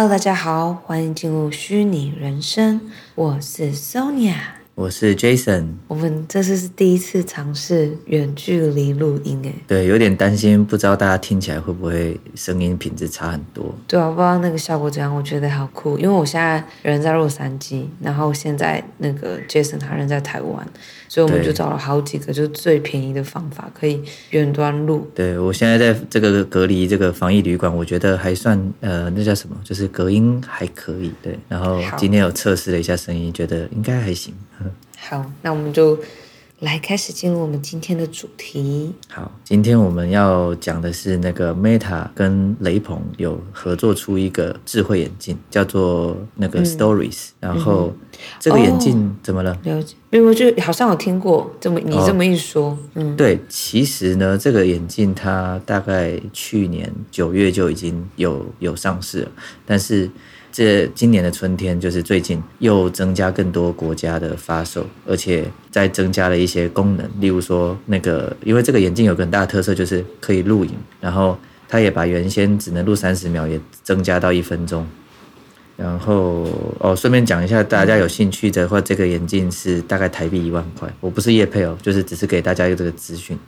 Hello，大家好，欢迎进入虚拟人生，我是 Sonia。我是 Jason，我们这次是第一次尝试远距离录音，哎，对，有点担心，不知道大家听起来会不会声音品质差很多？对啊，不知道那个效果怎样，我觉得好酷，因为我现在人在洛杉矶，然后现在那个 Jason 他人在台湾，所以我们就找了好几个就是最便宜的方法，可以远端录。对，我现在在这个隔离这个防疫旅馆，我觉得还算呃，那叫什么？就是隔音还可以，对。然后今天有测试了一下声音，觉得应该还行。好，那我们就来开始进入我们今天的主题。好，今天我们要讲的是那个 Meta 跟雷朋有合作出一个智慧眼镜，叫做那个 Stories、嗯。然后这个眼镜怎么了？哦、了解，因为我就好像有听过这么你这么一说。哦、嗯，对，其实呢，这个眼镜它大概去年九月就已经有有上市了，但是。这今年的春天，就是最近又增加更多国家的发售，而且再增加了一些功能，例如说那个，因为这个眼镜有个很大的特色，就是可以录影，然后它也把原先只能录三十秒，也增加到一分钟。然后哦，顺便讲一下，大家有兴趣的话，这个眼镜是大概台币一万块，我不是业配哦，就是只是给大家一个这个资讯。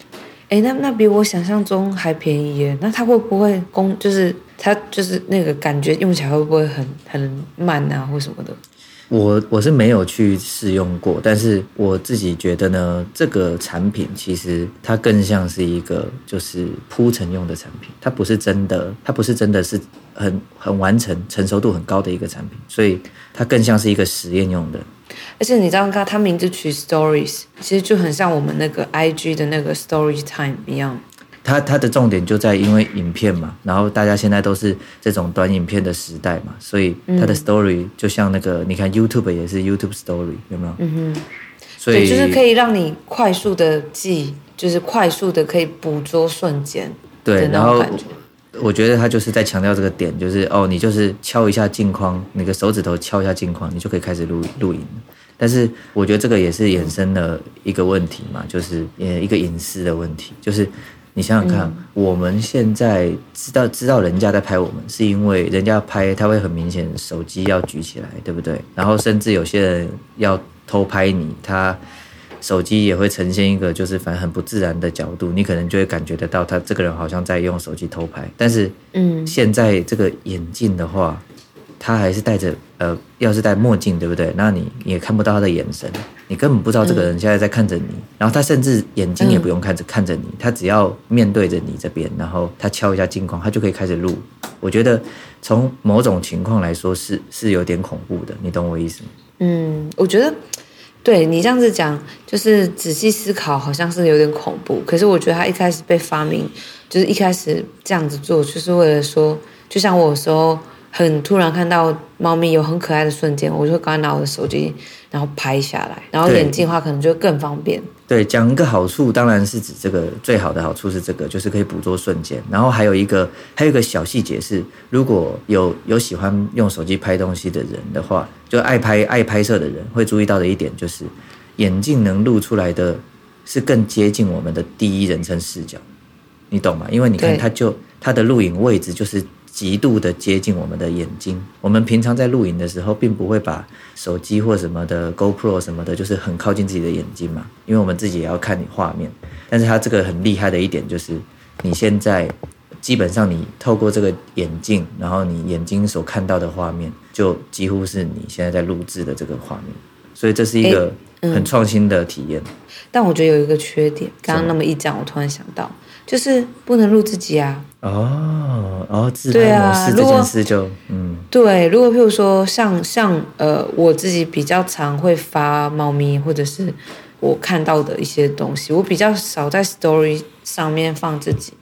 哎，那那比我想象中还便宜耶，那它会不会工就是？它就是那个感觉用起来会不会很很慢啊，或什么的？我我是没有去试用过，但是我自己觉得呢，这个产品其实它更像是一个就是铺陈用的产品，它不是真的，它不是真的是很很完成、成熟度很高的一个产品，所以它更像是一个实验用的。而且你知道，它它名字取 Stories，其实就很像我们那个 IG 的那个 Story Time 一样。它它的重点就在因为影片嘛，然后大家现在都是这种短影片的时代嘛，所以它的 story 就像那个，你看 YouTube 也是 YouTube story 有没有？嗯哼，所以就是可以让你快速的记，就是快速的可以捕捉瞬间。对，然后我觉得他就是在强调这个点，就是哦，你就是敲一下镜框，你的手指头敲一下镜框，你就可以开始录录影。但是我觉得这个也是衍生了一个问题嘛，就是呃一个隐私的问题，就是。你想想看，嗯、我们现在知道知道人家在拍我们，是因为人家拍他会很明显手机要举起来，对不对？然后甚至有些人要偷拍你，他手机也会呈现一个就是反正很不自然的角度，你可能就会感觉得到他这个人好像在用手机偷拍。但是，嗯，现在这个眼镜的话。他还是戴着，呃，要是戴墨镜，对不对？那你也看不到他的眼神，你根本不知道这个人现在在看着你。嗯、然后他甚至眼睛也不用看着、嗯、看着你，他只要面对着你这边，然后他敲一下镜框，他就可以开始录。我觉得从某种情况来说是是有点恐怖的，你懂我意思吗？嗯，我觉得对你这样子讲，就是仔细思考，好像是有点恐怖。可是我觉得他一开始被发明，就是一开始这样子做，就是为了说，就像我说。很突然看到猫咪有很可爱的瞬间，我就会赶快拿我的手机，然后拍下来。然后眼镜的话，可能就更方便。对，讲一个好处，当然是指这个最好的好处是这个，就是可以捕捉瞬间。然后还有一个，还有一个小细节是，如果有有喜欢用手机拍东西的人的话，就爱拍爱拍摄的人会注意到的一点就是，眼镜能录出来的是更接近我们的第一人称视角，你懂吗？因为你看，它就它的录影位置就是。极度的接近我们的眼睛。我们平常在录影的时候，并不会把手机或什么的 GoPro 什么的，就是很靠近自己的眼睛嘛，因为我们自己也要看你画面。但是它这个很厉害的一点就是，你现在基本上你透过这个眼镜，然后你眼睛所看到的画面，就几乎是你现在在录制的这个画面。所以这是一个很创新的体验。欸嗯。但我觉得有一个缺点，刚刚那么一讲，我突然想到。就是不能录自己啊！哦哦，自拍模式这件事就嗯，对。如果譬如说像像呃，我自己比较常会发猫咪或者是我看到的一些东西，我比较少在 Story 上面放自己。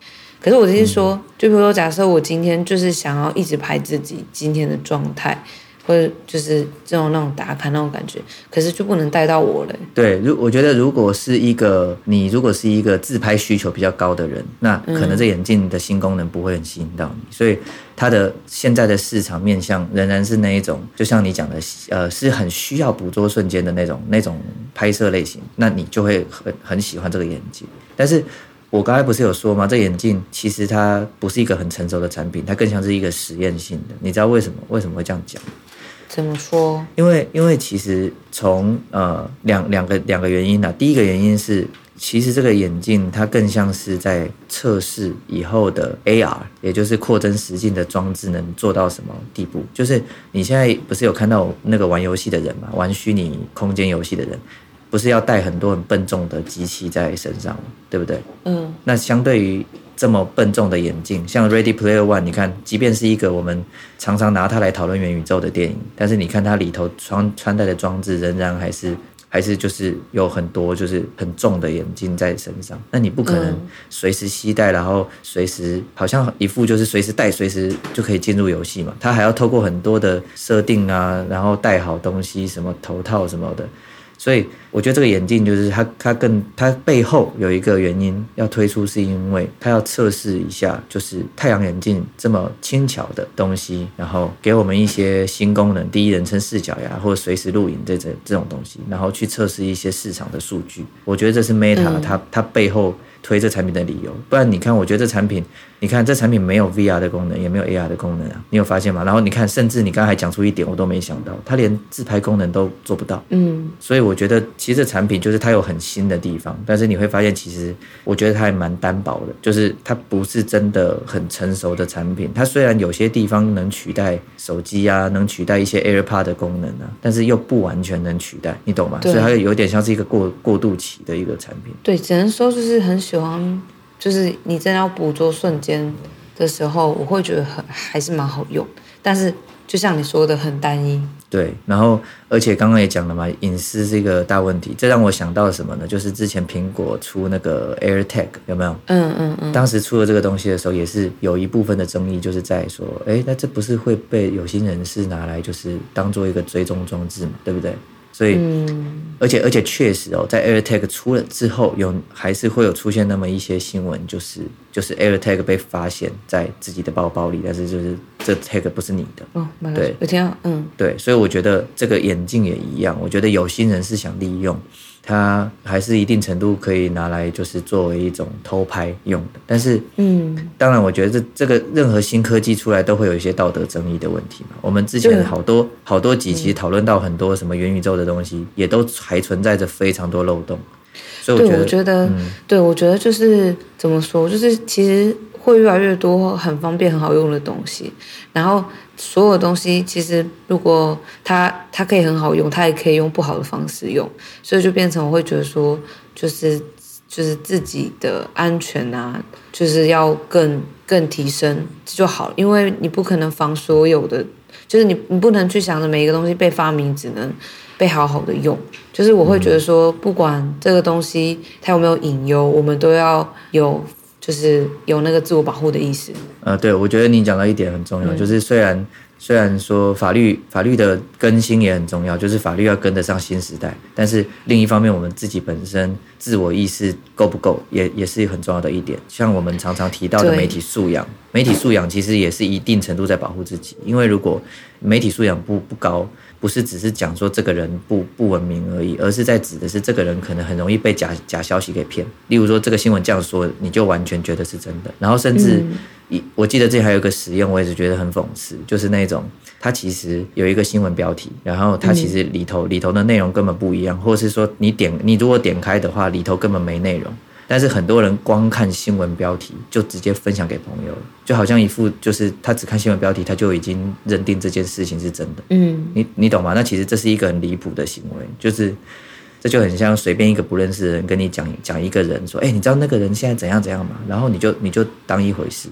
可是我就是说，嗯、就比如说，假设我今天就是想要一直拍自己今天的状态。或者就是这种那种打卡那种感觉，可是就不能带到我了。对，如我觉得如果是一个你如果是一个自拍需求比较高的人，那可能这眼镜的新功能不会很吸引到你，嗯、所以它的现在的市场面向仍然是那一种，就像你讲的，呃，是很需要捕捉瞬间的那种那种拍摄类型，那你就会很很喜欢这个眼镜。但是我刚才不是有说吗？这眼镜其实它不是一个很成熟的产品，它更像是一个实验性的。你知道为什么？为什么会这样讲？怎么说？因为因为其实从呃两两个两个原因啊，第一个原因是。其实这个眼镜它更像是在测试以后的 AR，也就是扩增实境的装置能做到什么地步。就是你现在不是有看到那个玩游戏的人嘛，玩虚拟空间游戏的人，不是要带很多很笨重的机器在身上，对不对？嗯。那相对于这么笨重的眼镜，像 Ready Player One，你看，即便是一个我们常常拿它来讨论元宇宙的电影，但是你看它里头穿穿戴的装置仍然还是。还是就是有很多就是很重的眼镜在身上，那你不可能随时携带，然后随时好像一副就是随时带随时就可以进入游戏嘛？它还要透过很多的设定啊，然后戴好东西，什么头套什么的。所以我觉得这个眼镜就是它，它更它背后有一个原因要推出，是因为它要测试一下，就是太阳眼镜这么轻巧的东西，然后给我们一些新功能，第一人称视角呀，或者随时录影这这这种东西，然后去测试一些市场的数据。我觉得这是 Meta 它它背后。推这产品的理由，不然你看，我觉得这产品，你看这产品没有 VR 的功能，也没有 AR 的功能啊，你有发现吗？然后你看，甚至你刚才讲出一点，我都没想到，它连自拍功能都做不到。嗯，所以我觉得其实这产品就是它有很新的地方，但是你会发现，其实我觉得它还蛮单薄的，就是它不是真的很成熟的产品。它虽然有些地方能取代手机啊，能取代一些 AirPod 的功能啊，但是又不完全能取代，你懂吗？所以它有点像是一个过过渡期的一个产品。对，只能说就是很。喜欢，就是你真的要捕捉瞬间的时候，我会觉得很还是蛮好用。但是就像你说的，很单一。对，然后而且刚刚也讲了嘛，隐私是一个大问题。这让我想到什么呢？就是之前苹果出那个 AirTag 有没有？嗯嗯嗯。当时出了这个东西的时候，也是有一部分的争议，就是在说，哎，那这不是会被有心人士拿来就是当做一个追踪装置嘛？对不对？所以，嗯、而且而且确实哦，在 AirTag 出了之后，有还是会有出现那么一些新闻，就是就是 AirTag 被发现在自己的包包里，但是就是这 tag 不是你的。哦，对，有听到，嗯，对，所以我觉得这个眼镜也一样，我觉得有心人是想利用。它还是一定程度可以拿来，就是作为一种偷拍用的。但是，嗯，当然，我觉得这这个任何新科技出来都会有一些道德争议的问题嘛。我们之前好多好多几期讨论到很多什么元宇宙的东西，也都还存在着非常多漏洞。所以我觉得，对，我觉得，嗯，对，我觉得就是怎么说，就是其实会越来越多很方便、很好用的东西，然后。所有东西其实，如果它它可以很好用，它也可以用不好的方式用，所以就变成我会觉得说，就是就是自己的安全啊，就是要更更提升就好，因为你不可能防所有的，就是你你不能去想着每一个东西被发明只能被好好的用，就是我会觉得说，不管这个东西它有没有隐忧，我们都要有。就是有那个自我保护的意识。呃，对，我觉得你讲到一点很重要，嗯、就是虽然虽然说法律法律的更新也很重要，就是法律要跟得上新时代，但是另一方面，我们自己本身自我意识够不够，也也是很重要的一点。像我们常常提到的媒体素养，媒体素养其实也是一定程度在保护自己，因为如果媒体素养不不高。不是只是讲说这个人不不文明而已，而是在指的是这个人可能很容易被假假消息给骗。例如说这个新闻这样说，你就完全觉得是真的。然后甚至，一我记得这里还有一个实验，我也是觉得很讽刺，就是那种他其实有一个新闻标题，然后他其实里头里头的内容根本不一样，或者是说你点你如果点开的话，里头根本没内容。但是很多人光看新闻标题就直接分享给朋友，就好像一副就是他只看新闻标题，他就已经认定这件事情是真的。嗯，你你懂吗？那其实这是一个很离谱的行为，就是这就很像随便一个不认识的人跟你讲讲一个人说，哎，你知道那个人现在怎样怎样吗？然后你就你就当一回事。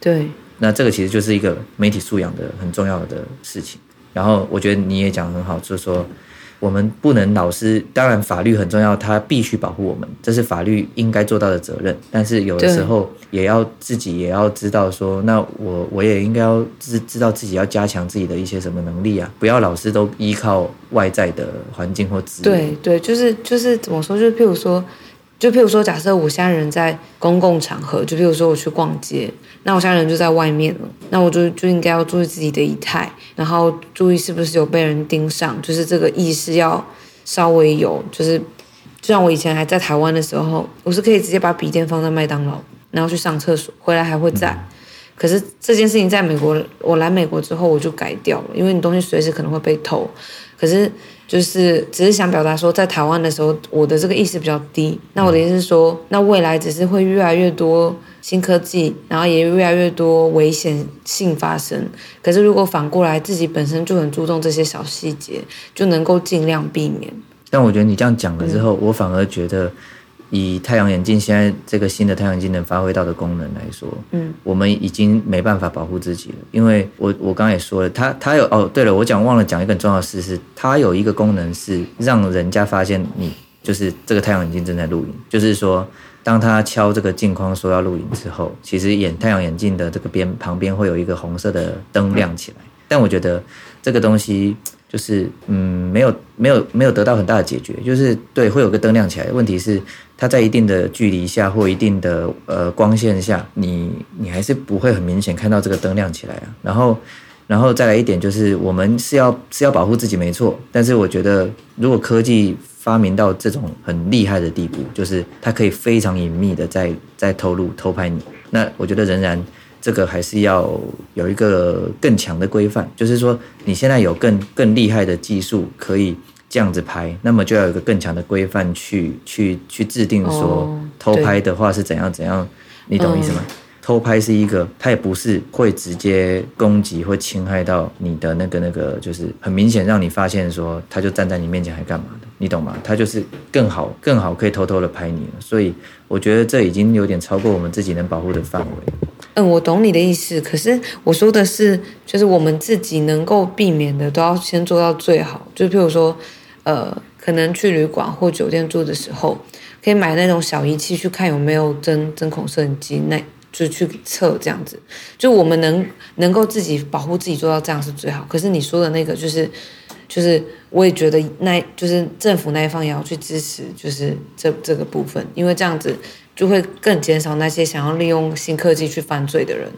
对，那这个其实就是一个媒体素养的很重要的事情。然后我觉得你也讲得很好，就是说。我们不能老是，当然法律很重要，它必须保护我们，这是法律应该做到的责任。但是有的时候也要自己也要知道说，那我我也应该要知知道自己要加强自己的一些什么能力啊，不要老是都依靠外在的环境或资源。对对，就是就是怎么说，就是譬如说。就譬如说，假设我现在人在公共场合，就譬如说我去逛街，那我现在人就在外面了，那我就就应该要注意自己的仪态，然后注意是不是有被人盯上，就是这个意识要稍微有，就是就像我以前还在台湾的时候，我是可以直接把笔电放在麦当劳，然后去上厕所，回来还会在。可是这件事情在美国，我来美国之后我就改掉了，因为你东西随时可能会被偷。可是就是只是想表达说，在台湾的时候，我的这个意识比较低。那我的意思是说，那未来只是会越来越多新科技，然后也越来越多危险性发生。可是如果反过来，自己本身就很注重这些小细节，就能够尽量避免。但我觉得你这样讲了之后，我反而觉得。以太阳眼镜现在这个新的太阳眼镜能发挥到的功能来说，嗯，我们已经没办法保护自己了，因为我我刚刚也说了，它它有哦，对了，我讲忘了讲一个很重要的事是，它有一个功能是让人家发现你就是这个太阳眼镜正在录影，就是说，当他敲这个镜框说要录影之后，其实眼太阳眼镜的这个边旁边会有一个红色的灯亮起来，但我觉得这个东西。就是嗯，没有没有没有得到很大的解决，就是对，会有个灯亮起来。问题是它在一定的距离下或一定的呃光线下，你你还是不会很明显看到这个灯亮起来啊。然后然后再来一点就是，我们是要是要保护自己没错，但是我觉得如果科技发明到这种很厉害的地步，就是它可以非常隐秘的在在偷录偷拍你，那我觉得仍然。这个还是要有一个更强的规范，就是说你现在有更更厉害的技术可以这样子拍，那么就要有一个更强的规范去去去制定说偷拍的话是怎样怎样，你懂意思吗？嗯偷拍是一个，它也不是会直接攻击或侵害到你的那个那个，就是很明显让你发现说，他就站在你面前还干嘛的，你懂吗？他就是更好更好可以偷偷的拍你了，所以我觉得这已经有点超过我们自己能保护的范围。嗯，我懂你的意思，可是我说的是，就是我们自己能够避免的，都要先做到最好。就譬如说，呃，可能去旅馆或酒店住的时候，可以买那种小仪器去看有没有针针孔摄影机那。就去测这样子，就我们能能够自己保护自己做到这样是最好。可是你说的那个，就是就是我也觉得那，就是政府那一方也要去支持，就是这这个部分，因为这样子就会更减少那些想要利用新科技去犯罪的人。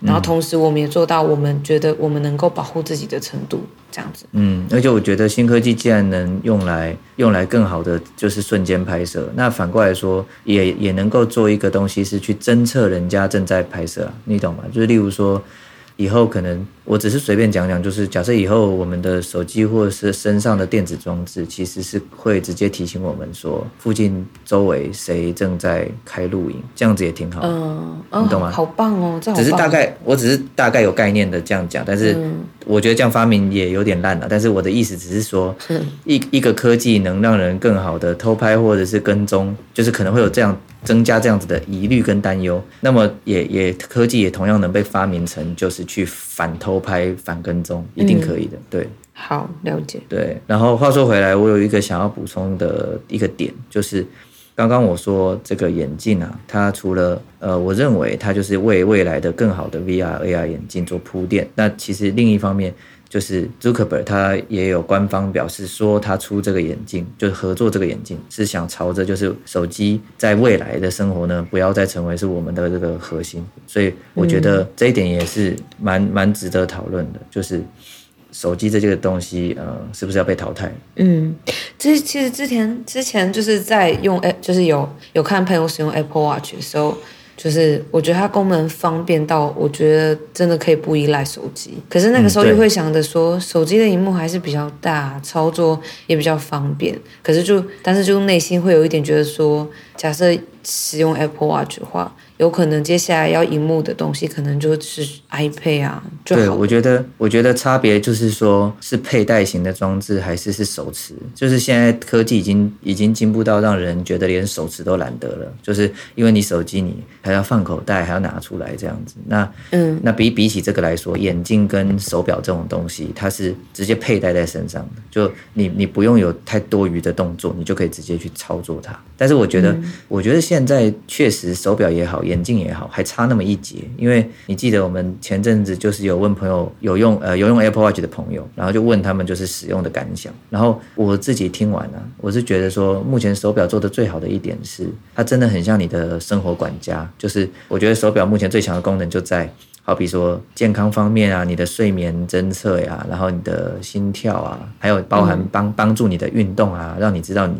然后同时，我们也做到我们觉得我们能够保护自己的程度，这样子。嗯，而且我觉得新科技既然能用来用来更好的就是瞬间拍摄，那反过来说也也能够做一个东西是去侦测人家正在拍摄，你懂吗？就是例如说。以后可能我只是随便讲讲，就是假设以后我们的手机或者是身上的电子装置，其实是会直接提醒我们说附近周围谁正在开录影，这样子也挺好。嗯，你懂吗？好棒哦，这好棒。只是大概，我只是大概有概念的这样讲，但是我觉得这样发明也有点烂了。但是我的意思只是说，一一个科技能让人更好的偷拍或者是跟踪，就是可能会有这样。增加这样子的疑虑跟担忧，那么也也科技也同样能被发明成，就是去反偷拍、反跟踪，一定可以的。嗯、对，好了解。对，然后话说回来，我有一个想要补充的一个点，就是刚刚我说这个眼镜啊，它除了呃，我认为它就是为未来的更好的 VR、AR 眼镜做铺垫，那其实另一方面。就是 Zuckerberg 他也有官方表示说，他出这个眼镜就是合作这个眼镜，是想朝着就是手机在未来的生活呢，不要再成为是我们的这个核心。所以我觉得这一点也是蛮蛮值得讨论的，就是手机这个东西，呃，是不是要被淘汰？嗯，这其实之前之前就是在用，就是有有看朋友使用 Apple Watch 的时候。就是我觉得它功能方便到，我觉得真的可以不依赖手机。可是那个时候又会想着说，手机的荧幕还是比较大，操作也比较方便。可是就，但是就内心会有一点觉得说，假设使用 Apple Watch 的话。有可能接下来要荧幕的东西，可能就是 iPad 啊。对，我觉得，我觉得差别就是说，是佩戴型的装置还是是手持。就是现在科技已经已经进步到让人觉得连手持都懒得了。就是因为你手机你还要放口袋，还要拿出来这样子。那嗯，那比比起这个来说，眼镜跟手表这种东西，它是直接佩戴在身上的。就你你不用有太多余的动作，你就可以直接去操作它。但是我觉得，嗯、我觉得现在确实手表也好。眼镜也好，还差那么一截，因为你记得我们前阵子就是有问朋友有用呃有用 Apple Watch 的朋友，然后就问他们就是使用的感想，然后我自己听完了，我是觉得说目前手表做的最好的一点是，它真的很像你的生活管家，就是我觉得手表目前最强的功能就在。好比说健康方面啊，你的睡眠侦测呀，然后你的心跳啊，还有包含帮帮助你的运动啊，让你知道你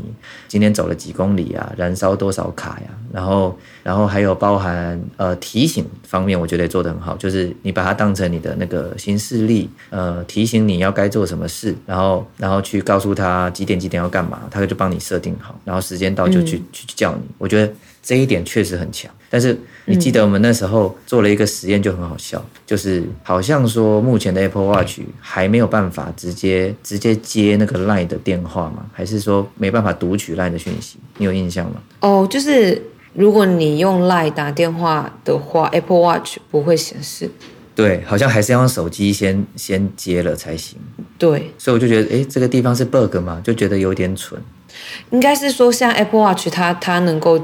今天走了几公里啊，燃烧多少卡呀，然后然后还有包含呃提醒方面，我觉得也做得很好，就是你把它当成你的那个行事历，呃，提醒你要该做什么事，然后然后去告诉他几点几点要干嘛，他就帮你设定好，然后时间到就去、嗯、去叫你，我觉得。这一点确实很强，但是你记得我们那时候做了一个实验，就很好笑，嗯、就是好像说目前的 Apple Watch 还没有办法直接直接接那个 Line 的电话吗？还是说没办法读取 Line 的讯息？你有印象吗？哦，就是如果你用 Line 打电话的话，Apple Watch 不会显示。对，好像还是要用手机先先接了才行。对，所以我就觉得，哎，这个地方是 bug 嘛，就觉得有点蠢。应该是说，像 Apple Watch 它它能够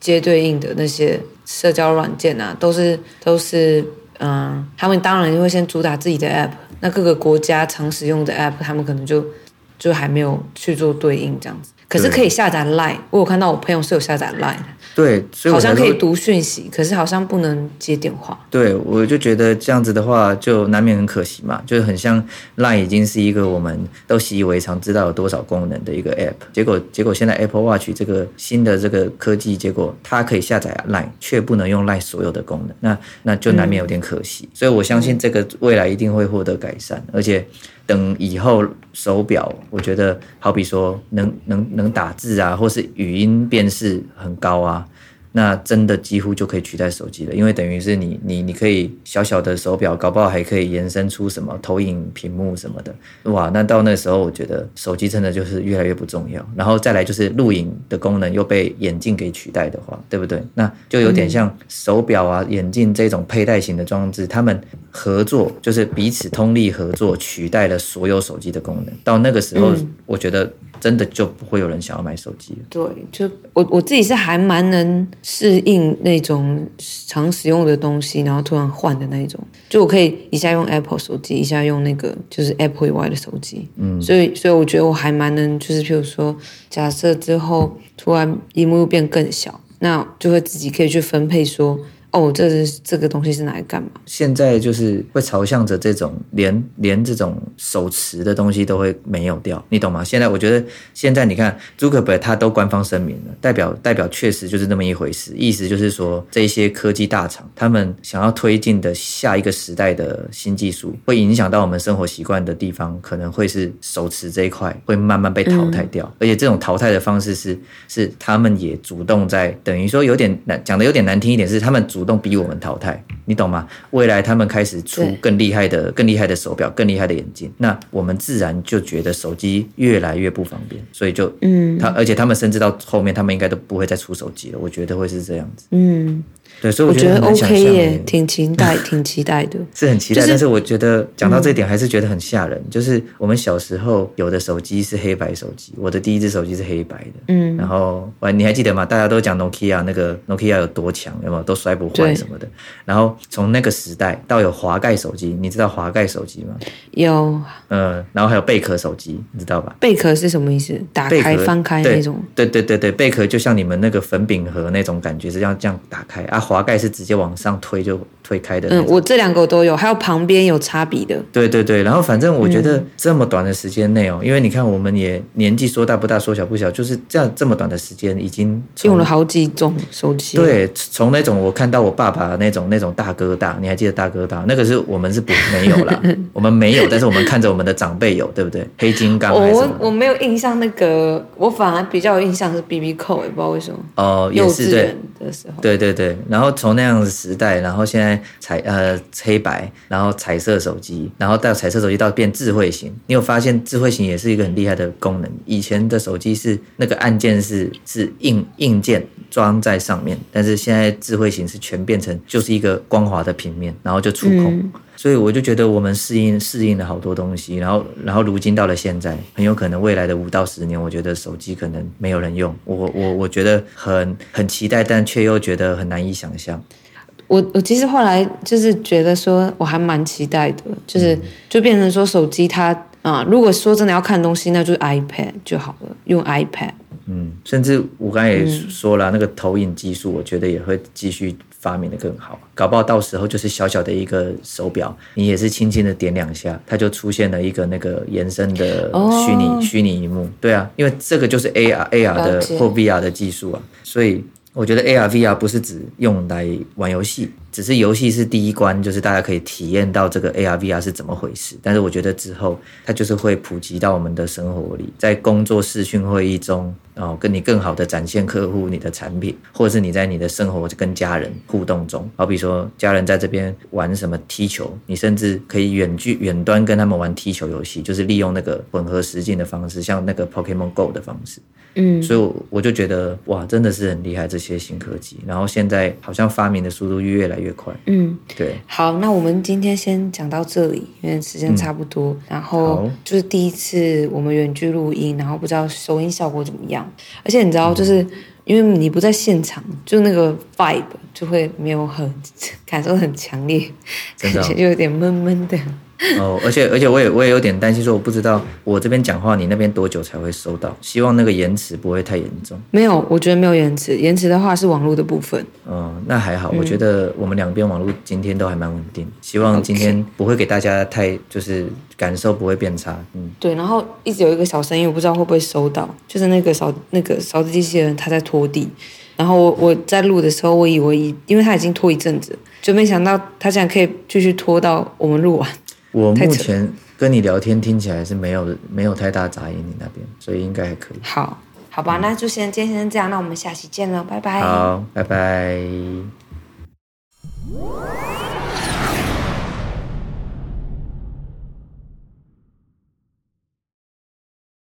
接对应的那些社交软件啊，都是都是嗯，他们当然就会先主打自己的 App，那各个国家常使用的 App，他们可能就就还没有去做对应这样子。可是可以下载 Line，我有看到我朋友是有下载 Line 的。对，所以好像可以读讯息，可是好像不能接电话。对，我就觉得这样子的话，就难免很可惜嘛，就是很像 Line 已经是一个我们都习以为常，知道有多少功能的一个 App，结果结果现在 Apple Watch 这个新的这个科技，结果它可以下载 Line，却不能用 Line 所有的功能，那那就难免有点可惜。嗯、所以我相信这个未来一定会获得改善，而且。等以后手表，我觉得好比说能能能打字啊，或是语音辨识很高啊。那真的几乎就可以取代手机了，因为等于是你你你可以小小的手表，搞不好还可以延伸出什么投影屏幕什么的，哇！那到那时候，我觉得手机真的就是越来越不重要。然后再来就是录影的功能又被眼镜给取代的话，对不对？那就有点像手表啊、眼镜这种佩戴型的装置，他们合作就是彼此通力合作，取代了所有手机的功能。到那个时候，我觉得。真的就不会有人想要买手机了。对，就我我自己是还蛮能适应那种常使用的东西，然后突然换的那一种。就我可以一下用 Apple 手机，一下用那个就是 Apple 以外的手机。嗯，所以所以我觉得我还蛮能，就是譬如说，假设之后突然萤幕又变更小，那就会自己可以去分配说。哦，这是这个东西是拿来干嘛？现在就是会朝向着这种连连这种手持的东西都会没有掉，你懂吗？现在我觉得现在你看朱可伯他都官方声明了，代表代表确实就是那么一回事，意思就是说这些科技大厂他们想要推进的下一个时代的新技术，会影响到我们生活习惯的地方，可能会是手持这一块会慢慢被淘汰掉，嗯、而且这种淘汰的方式是是他们也主动在等于说有点难讲的有点难听一点是他们主。主动逼我们淘汰，你懂吗？未来他们开始出更厉害的、更厉害的手表、更厉害的眼镜，那我们自然就觉得手机越来越不方便，所以就嗯，他而且他们甚至到后面，他们应该都不会再出手机了。我觉得会是这样子，嗯。对，所以我觉得，OK 耶，挺期待，挺期待的，是很期待。就是、但是我觉得讲到这一点，还是觉得很吓人。嗯、就是我们小时候有的手机是黑白手机，我的第一只手机是黑白的。嗯，然后你还记得吗？大家都讲 Nokia 那个 Nokia 有多强，有没有都摔不坏什么的。然后从那个时代到有滑盖手机，你知道滑盖手机吗？有。嗯，然后还有贝壳手机，你知道吧？贝壳是什么意思？打开翻开那种？对对对对，贝壳就像你们那个粉饼盒那种感觉，是这样这样打开啊。滑盖是直接往上推就推开的。嗯，我这两个我都有，还有旁边有插笔的。对对对，然后反正我觉得这么短的时间内哦，嗯、因为你看我们也年纪说大不大，说小不小，就是这样这么短的时间已经用了好几种手机。对，从那种我看到我爸爸那种那种大哥大，你还记得大哥大？那个是我们是不没有啦，我们没有，但是我们看着我们的长辈有，对不对？黑金刚还是？我我没有印象，那个我反而比较有印象是 BB Call，也不知道为什么。哦，也是对的时候。对对对，然后从那样的时代，然后现在彩呃黑白，然后彩色手机，然后到彩色手机到变智慧型，你有发现智慧型也是一个很厉害的功能？以前的手机是那个按键是是硬硬件装在上面，但是现在智慧型是全变成就是一个光滑的平面，然后就触控。所以我就觉得我们适应适应了好多东西，然后然后如今到了现在，很有可能未来的五到十年，我觉得手机可能没有人用。我我我觉得很很期待，但却又觉得很难以想象。我我其实后来就是觉得说，我还蛮期待的，就是就变成说手机它啊，如果说真的要看东西，那就是 iPad 就好了，用 iPad。嗯，甚至我刚才也说了，嗯、那个投影技术，我觉得也会继续发明的更好。搞不好到时候就是小小的一个手表，你也是轻轻的点两下，它就出现了一个那个延伸的虚拟虚拟荧幕。对啊，因为这个就是 AR AR 的或 VR 的技术啊，所以。我觉得 AR VR 不是只用来玩游戏，只是游戏是第一关，就是大家可以体验到这个 AR VR 是怎么回事。但是我觉得之后它就是会普及到我们的生活里，在工作视讯会议中，哦，跟你更好的展现客户你的产品，或者是你在你的生活跟家人互动中，好比说家人在这边玩什么踢球，你甚至可以远距远端跟他们玩踢球游戏，就是利用那个混合实境的方式，像那个 Pokemon Go 的方式。嗯，所以我就觉得哇，真的是很厉害这些新科技。然后现在好像发明的速度越来越快。嗯，对。好，那我们今天先讲到这里，因为时间差不多。嗯、然后就是第一次我们远距录音，然后不知道收音效果怎么样。而且你知道，就是因为你不在现场，就那个 vibe 就会没有很 感受很强烈，感觉就有点闷闷的。哦，而且而且我也我也有点担心，说我不知道我这边讲话，你那边多久才会收到？希望那个延迟不会太严重。没有，我觉得没有延迟，延迟的话是网络的部分。哦，那还好，我觉得我们两边网络今天都还蛮稳定，希望今天不会给大家太就是感受不会变差。嗯，对，然后一直有一个小声音，我不知道会不会收到，就是那个扫那个扫地机器人他在拖地，然后我我在录的时候，我以为因为他已经拖一阵子，就没想到他竟然可以继续拖到我们录完。我目前跟你聊天听起来是没有没有太大杂音，你那边，所以应该还可以。好，好吧，嗯、那就先今天先这样，那我们下期见了，拜拜。好，拜拜。